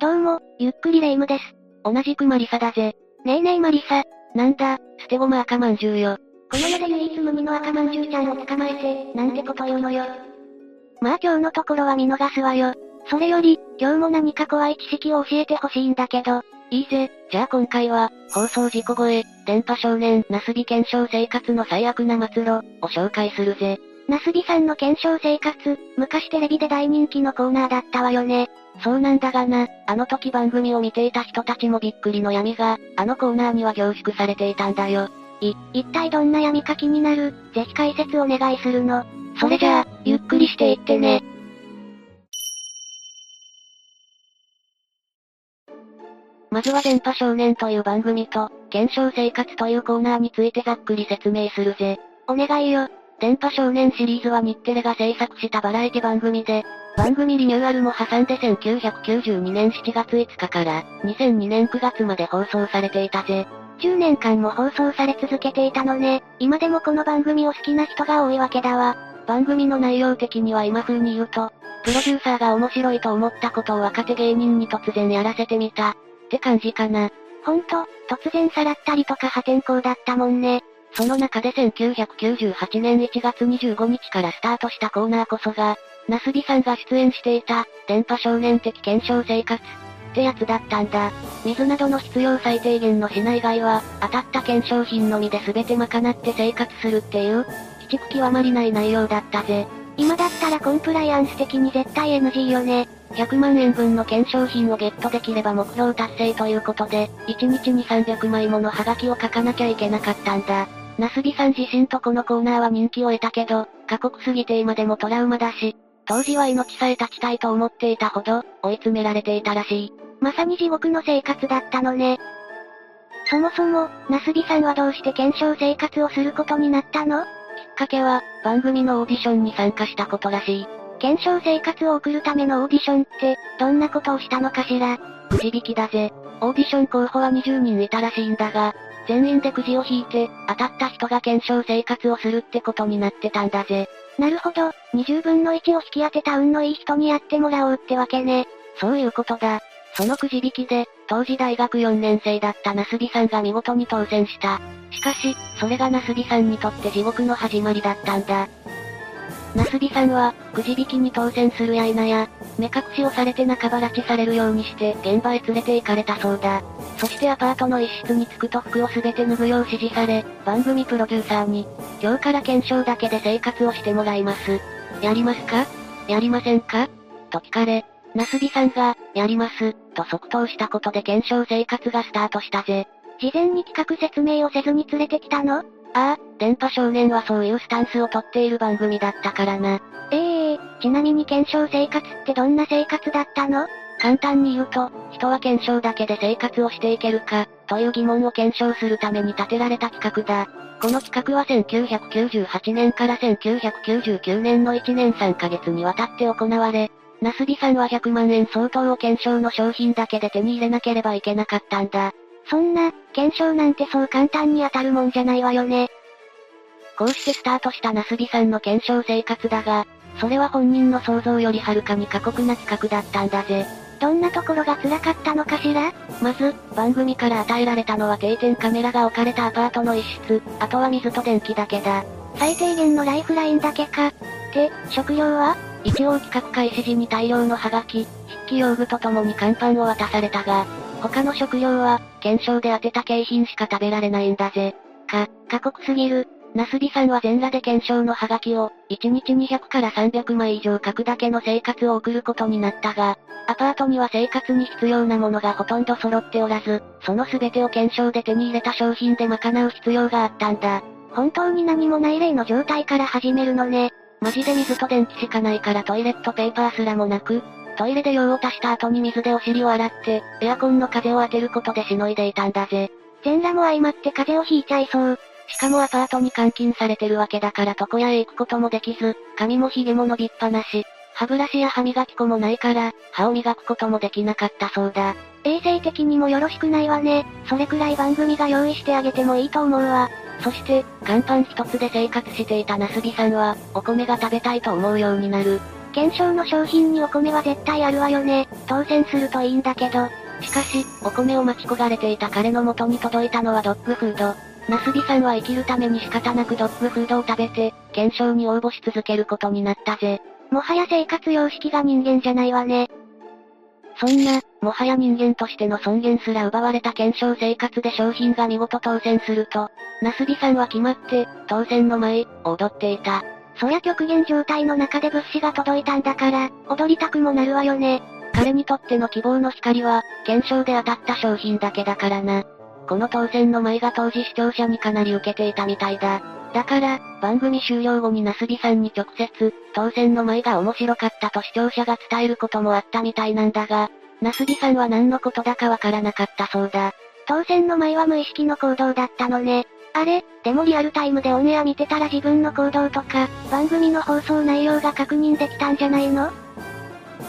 どうも、ゆっくりレ夢ムです。同じくマリサだぜ。ねえねえマリサ。なんだ、捨て駒赤まんじゅうよ。この世で唯一無二の赤まんじゅうちゃんを捕まえて、なんてこと言うのよ。まあ今日のところは見逃すわよ。それより、今日も何か怖い知識を教えてほしいんだけど。いいぜ、じゃあ今回は、放送事故越え、電波少年、ナスビ検証生活の最悪な末路、を紹介するぜ。ナスビさんの検証生活、昔テレビで大人気のコーナーだったわよね。そうなんだがな、あの時番組を見ていた人たちもびっくりの闇が、あのコーナーには凝縮されていたんだよ。い、一体どんな闇か気になる、ぜひ解説お願いするの。それじゃあ、ゆっくりしていってね。まずは電波少年という番組と、検証生活というコーナーについてざっくり説明するぜ。お願いよ。電波少年シリーズは日テレが制作したバラエティ番組で、番組リニューアルも挟んで1992年7月5日から2002年9月まで放送されていたぜ。10年間も放送され続けていたのね。今でもこの番組を好きな人が多いわけだわ。番組の内容的には今風に言うと、プロデューサーが面白いと思ったことを若手芸人に突然やらせてみた。って感じかな。ほんと、突然さらったりとか破天荒だったもんね。その中で1998年1月25日からスタートしたコーナーこそが、ナスビさんが出演していた、電波少年的検証生活。ってやつだったんだ。水などの必要最低限の品以外は、当たった検証品のみで全て賄って生活するっていう、鬼畜極まりない内容だったぜ。今だったらコンプライアンス的に絶対 NG よね。100万円分の検証品をゲットできれば目標達成ということで、1日に300枚ものハガキを書かなきゃいけなかったんだ。ナスビさん自身とこのコーナーは人気を得たけど、過酷すぎて今でもトラウマだし、当時は命さえ断ちたいと思っていたほど、追い詰められていたらしい。まさに地獄の生活だったのね。そもそも、ナスビさんはどうして検証生活をすることになったの？きっかけは、番組のオーディションに参加したことらしい。検証生活を送るためのオーディションって、どんなことをしたのかしら？くじ引きだぜ。オーディション候補は20人いたらしいんだが、全員でくじを引いて、当たった人が検証生活をするってことになってたんだぜ。なるほど、20分の1を引き当てた運のいい人にやってもらおうってわけね。そういうことだ。そのくじ引きで、当時大学4年生だったナスビさんが見事に当選した。しかし、それがナスビさんにとって地獄の始まりだったんだ。ナスビさんは、くじ引きに当選するや否や、目隠しをされて半ば拉致されるようにして、現場へ連れて行かれたそうだ。そしてアパートの一室に着くと服をすべて脱ぐよう指示され、番組プロデューサーに、今日から検証だけで生活をしてもらいます。やりますか？やりませんか？と聞かれ、ナスビさんが、やります、と即答したことで検証生活がスタートしたぜ。事前に企画説明をせずに連れてきたの？ああ、電波少年はそういうスタンスをとっている番組だったからな。ええー、ちなみに検証生活ってどんな生活だったの？簡単に言うと、人は検証だけで生活をしていけるか、という疑問を検証するために立てられた企画だ。この企画は1998年から1999年の1年3ヶ月にわたって行われ、ナスビさんは100万円相当を検証の商品だけで手に入れなければいけなかったんだ。そんな、検証なんてそう簡単に当たるもんじゃないわよね。こうしてスタートしたナスビさんの検証生活だが、それは本人の想像よりはるかに過酷な企画だったんだぜ。どんなところが辛かったのかしら？まず、番組から与えられたのは定点カメラが置かれたアパートの一室、あとは水と電気だけだ。最低限のライフラインだけか。で、食料は？一応企画開始時に大量のハガキ、筆記用具とともに乾パンを渡されたが、他の食料は、検証で当てた景品しか食べられないんだぜ。か、過酷すぎる。ナスビさんは全裸で検証のハガキを、1日200から300枚以上書くだけの生活を送ることになったが、アパートには生活に必要なものがほとんど揃っておらず、その全てを検証で手に入れた商品で賄う必要があったんだ。本当に何もない例の状態から始めるのね。マジで水と電気しかないからトイレットペーパーすらもなく、トイレで用を足した後に水でお尻を洗って、エアコンの風を当てることでしのいでいたんだぜ。全裸も相まって風邪をひいちゃいそう。しかもアパートに監禁されてるわけだから床屋へ行くこともできず、髪も髭も伸びっぱなし、歯ブラシや歯磨き粉もないから、歯を磨くこともできなかったそうだ。衛生的にもよろしくないわね。それくらい番組が用意してあげてもいいと思うわ。そして、乾パン一つで生活していたナスビさんは、お米が食べたいと思うようになる。検証の商品にお米は絶対あるわよね。当選するといいんだけど。しかし、お米を待ち焦がれていた彼の元に届いたのはドッグフード。ナスビさんは生きるために仕方なくドッグフードを食べて、検証に応募し続けることになったぜ。もはや生活様式が人間じゃないわね。そんな、もはや人間としての尊厳すら奪われた検証生活で商品が見事当選すると、ナスビさんは決まって、当選の前、踊っていた。そりゃ極限状態の中で物資が届いたんだから、踊りたくもなるわよね。彼にとっての希望の光は、検証で当たった商品だけだからな。この当選の舞が当時視聴者にかなり受けていたみたいだ。だから、番組終了後にナスビさんに直接、当選の舞が面白かったと視聴者が伝えることもあったみたいなんだが、ナスビさんは何のことだかわからなかったそうだ。当選の舞は無意識の行動だったのね。あれ、でもリアルタイムでオンエア見てたら自分の行動とか、番組の放送内容が確認できたんじゃないの？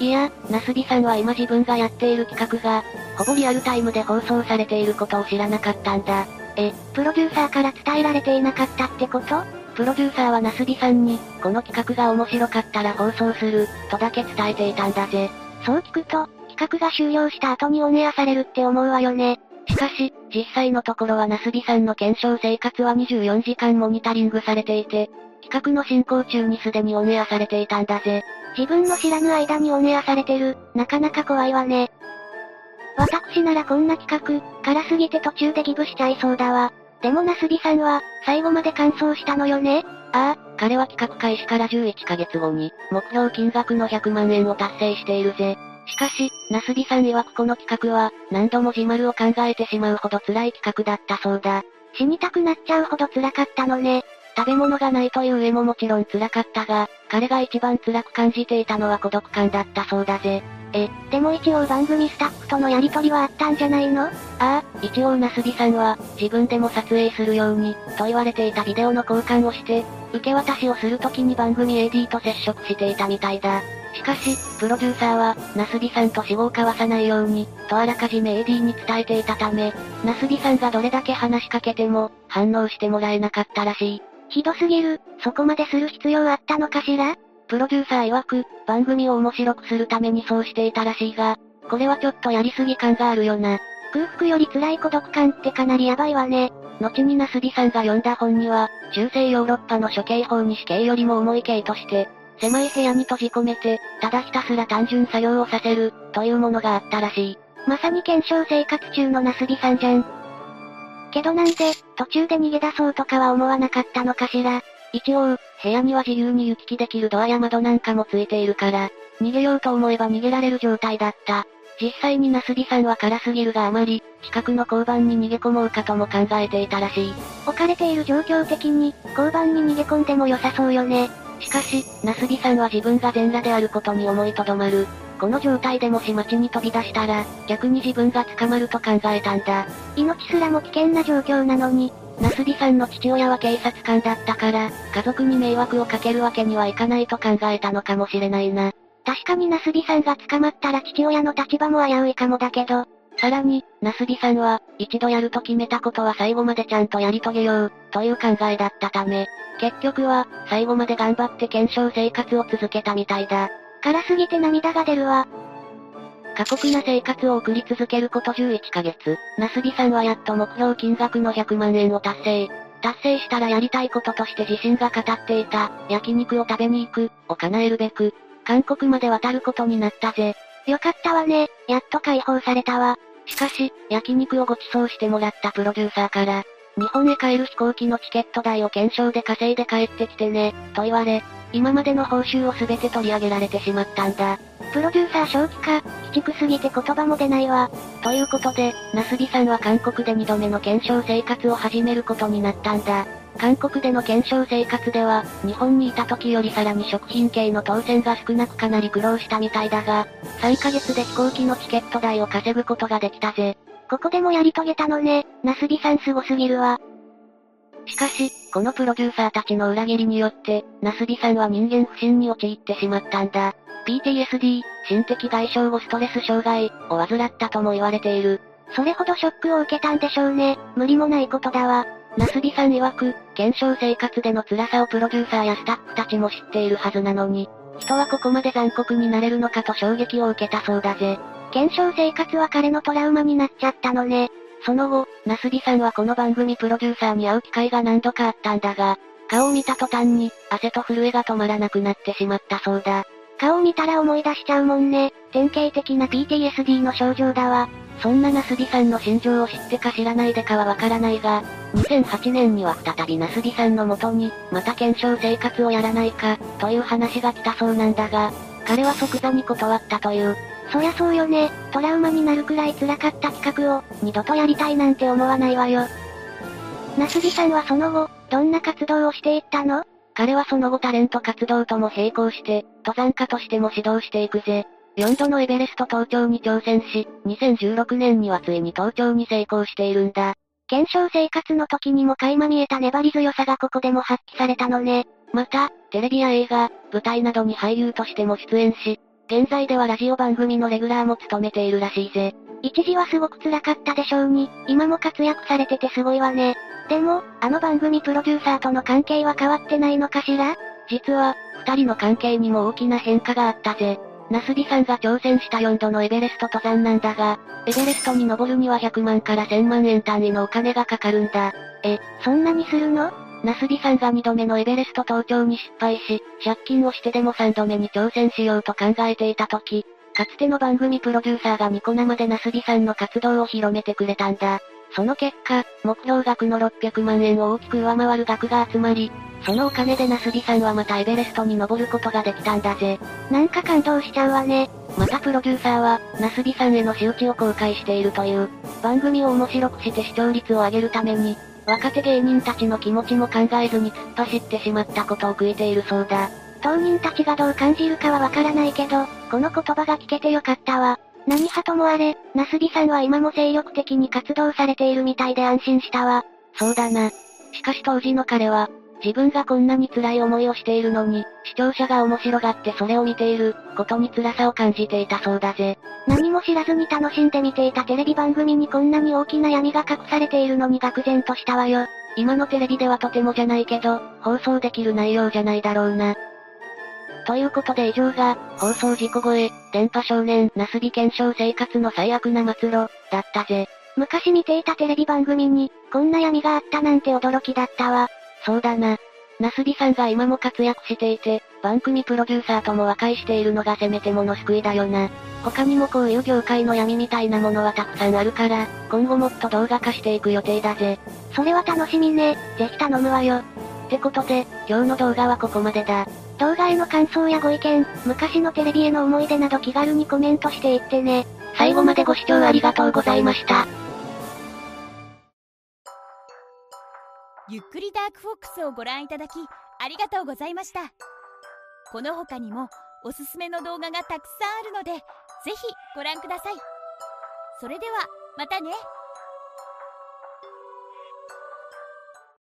いや、ナスビさんは今自分がやっている企画が、ほぼリアルタイムで放送されていることを知らなかったんだ。え、プロデューサーから伝えられていなかったってこと？プロデューサーはナスビさんに、この企画が面白かったら放送する、とだけ伝えていたんだぜ。そう聞くと、企画が終了した後にオンエアされるって思うわよね。しかし、実際のところはナスビさんの検証生活は24時間モニタリングされていて、企画の進行中にすでにオンエアされていたんだぜ。自分の知らぬ間にオンエアされてる、なかなか怖いわね。私ならこんな企画、辛すぎて途中でギブしちゃいそうだわ。でもナスビさんは、最後まで完走したのよね？ああ、彼は企画開始から11ヶ月後に、目標金額の100万円を達成しているぜ。しかし、ナスビさん曰くこの企画は、何度も自丸を考えてしまうほど辛い企画だったそうだ。死にたくなっちゃうほど辛かったのね。食べ物がないという上ももちろん辛かったが、彼が一番辛く感じていたのは孤独感だったそうだぜ。え、でも一応番組スタッフとのやりとりはあったんじゃないの？ああ、一応ナスビさんは、自分でも撮影するように、と言われていたビデオの交換をして、受け渡しをするときに番組 AD と接触していたみたいだ。しかし、プロデューサーは、ナスビさんと死亡を交わさないように、とあらかじめ AD に伝えていたため、ナスビさんがどれだけ話しかけても、反応してもらえなかったらしい。ひどすぎる、そこまでする必要あったのかしら？プロデューサー曰く、番組を面白くするためにそうしていたらしいが、これはちょっとやりすぎ感があるよな。空腹より辛い孤独感ってかなりヤバいわね。後にナスビさんが読んだ本には、中世ヨーロッパの処刑法に死刑よりも重い刑として、狭い部屋に閉じ込めて、ただひたすら単純作業をさせる、というものがあったらしい。まさに検証生活中のナスビさんじゃん。けどなんで、途中で逃げ出そうとかは思わなかったのかしら。一応、部屋には自由に行き来できるドアや窓なんかもついているから、逃げようと思えば逃げられる状態だった。実際にナスビさんは辛すぎるがあまり、近くの交番に逃げ込もうかとも考えていたらしい。置かれている状況的に、交番に逃げ込んでも良さそうよね。しかし、ナスビさんは自分が全裸であることに思いとどまる。この状態でもし街に飛び出したら、逆に自分が捕まると考えたんだ。命すらも危険な状況なのに、ナスビさんの父親は警察官だったから、家族に迷惑をかけるわけにはいかないと考えたのかもしれないな。確かにナスビさんが捕まったら父親の立場も危ういかもだけど。さらに、ナスビさんは、一度やると決めたことは最後までちゃんとやり遂げよう、という考えだったため、結局は、最後まで頑張って検証生活を続けたみたいだ。辛すぎて涙が出るわ。過酷な生活を送り続けること11ヶ月、ナスビさんはやっと目標金額の100万円を達成。達成したらやりたいこととして自身が語っていた、焼肉を食べに行く、を叶えるべく、韓国まで渡ることになったぜ。よかったわね、やっと解放されたわ。しかし、焼肉をご馳走してもらったプロデューサーから、日本へ帰る飛行機のチケット代を検証で稼いで帰ってきてね、と言われ、今までの報酬を全て取り上げられてしまったんだ。プロデューサー正気か、鬼畜すぎて言葉も出ないわ。ということで、ナスビさんは韓国で2度目の検証生活を始めることになったんだ。韓国での検証生活では、日本にいた時よりさらに食品系の当選が少なくかなり苦労したみたいだが、3ヶ月で飛行機のチケット代を稼ぐことができたぜ。ここでもやり遂げたのね、ナスビさんすごすぎるわ。しかし、このプロデューサーたちの裏切りによって、ナスビさんは人間不信に陥ってしまったんだ。PTSD、心的外傷後ストレス障害、を患ったとも言われている。それほどショックを受けたんでしょうね。無理もないことだわ。ナスビさん曰く、検証生活での辛さをプロデューサーやスタッフたちも知っているはずなのに、人はここまで残酷になれるのかと衝撃を受けたそうだぜ。検証生活は彼のトラウマになっちゃったのね。その後、ナスビさんはこの番組プロデューサーに会う機会が何度かあったんだが、顔を見た途端に、汗と震えが止まらなくなってしまったそうだ。顔を見たら思い出しちゃうもんね。典型的な PTSD の症状だわ。そんなナスビさんの心情を知ってか知らないでかはわからないが、2008年には再びナスビさんの元に、また検証生活をやらないか、という話が来たそうなんだが、彼は即座に断ったという。そりゃそうよね。トラウマになるくらい辛かった企画を、二度とやりたいなんて思わないわよ。ナスビさんはその後、どんな活動をしていったの？彼はその後タレント活動とも並行して、登山家としても指導していくぜ。4度のエベレスト登頂に挑戦し、2016年にはついに登頂に成功しているんだ。検証生活の時にも垣間見えた粘り強さがここでも発揮されたのね。また、テレビや映画、舞台などに俳優としても出演し、現在ではラジオ番組のレギュラーも務めているらしいぜ。一時はすごく辛かったでしょうに、今も活躍されててすごいわね。でも、あの番組プロデューサーとの関係は変わってないのかしら？実は、二人の関係にも大きな変化があったぜ。ナスビさんが挑戦した4度のエベレスト登山なんだが、エベレストに登るには100万から1000万円単位のお金がかかるんだ。え、そんなにするの？ナスビさんが2度目のエベレスト登頂に失敗し、借金をしてでも3度目に挑戦しようと考えていた時、かつての番組プロデューサーがニコ生でナスビさんの活動を広めてくれたんだ。その結果、目標額の600万円を大きく上回る額が集まり、そのお金でナスビさんはまたエベレストに登ることができたんだぜ。なんか感動しちゃうわね。またプロデューサーは、ナスビさんへの仕打ちを公開しているという、番組を面白くして視聴率を上げるために、若手芸人たちの気持ちも考えずに突っ走ってしまったことを悔いているそうだ。当人たちがどう感じるかはわからないけど、この言葉が聞けてよかったわ。何派ともあれ、ナスビさんは今も精力的に活動されているみたいで安心したわ。そうだな。しかし当時の彼は、自分がこんなに辛い思いをしているのに、視聴者が面白がってそれを見ている、ことに辛さを感じていたそうだぜ。何も知らずに楽しんで見ていたテレビ番組にこんなに大きな闇が隠されているのに愕然としたわよ。今のテレビではとてもじゃないけど、放送できる内容じゃないだろうな。ということで以上が、放送事故超え、電波少年、ナスビ検証生活の最悪な末路、だったぜ。昔見ていたテレビ番組に、こんな闇があったなんて驚きだったわ。そうだな。ナスビさんが今も活躍していて、番組プロデューサーとも和解しているのがせめてもの救いだよな。他にもこういう業界の闇みたいなものはたくさんあるから、今後もっと動画化していく予定だぜ。それは楽しみね。ぜひ頼むわよ。ってことで、今日の動画はここまでだ。動画への感想やご意見、昔のテレビへの思い出など気軽にコメントしていってね。最後までご視聴ありがとうございました。ゆっくりダークフォックスをご覧いただき、ありがとうございました。この他にも、おすすめの動画がたくさんあるので、ぜひご覧ください。それでは、またね。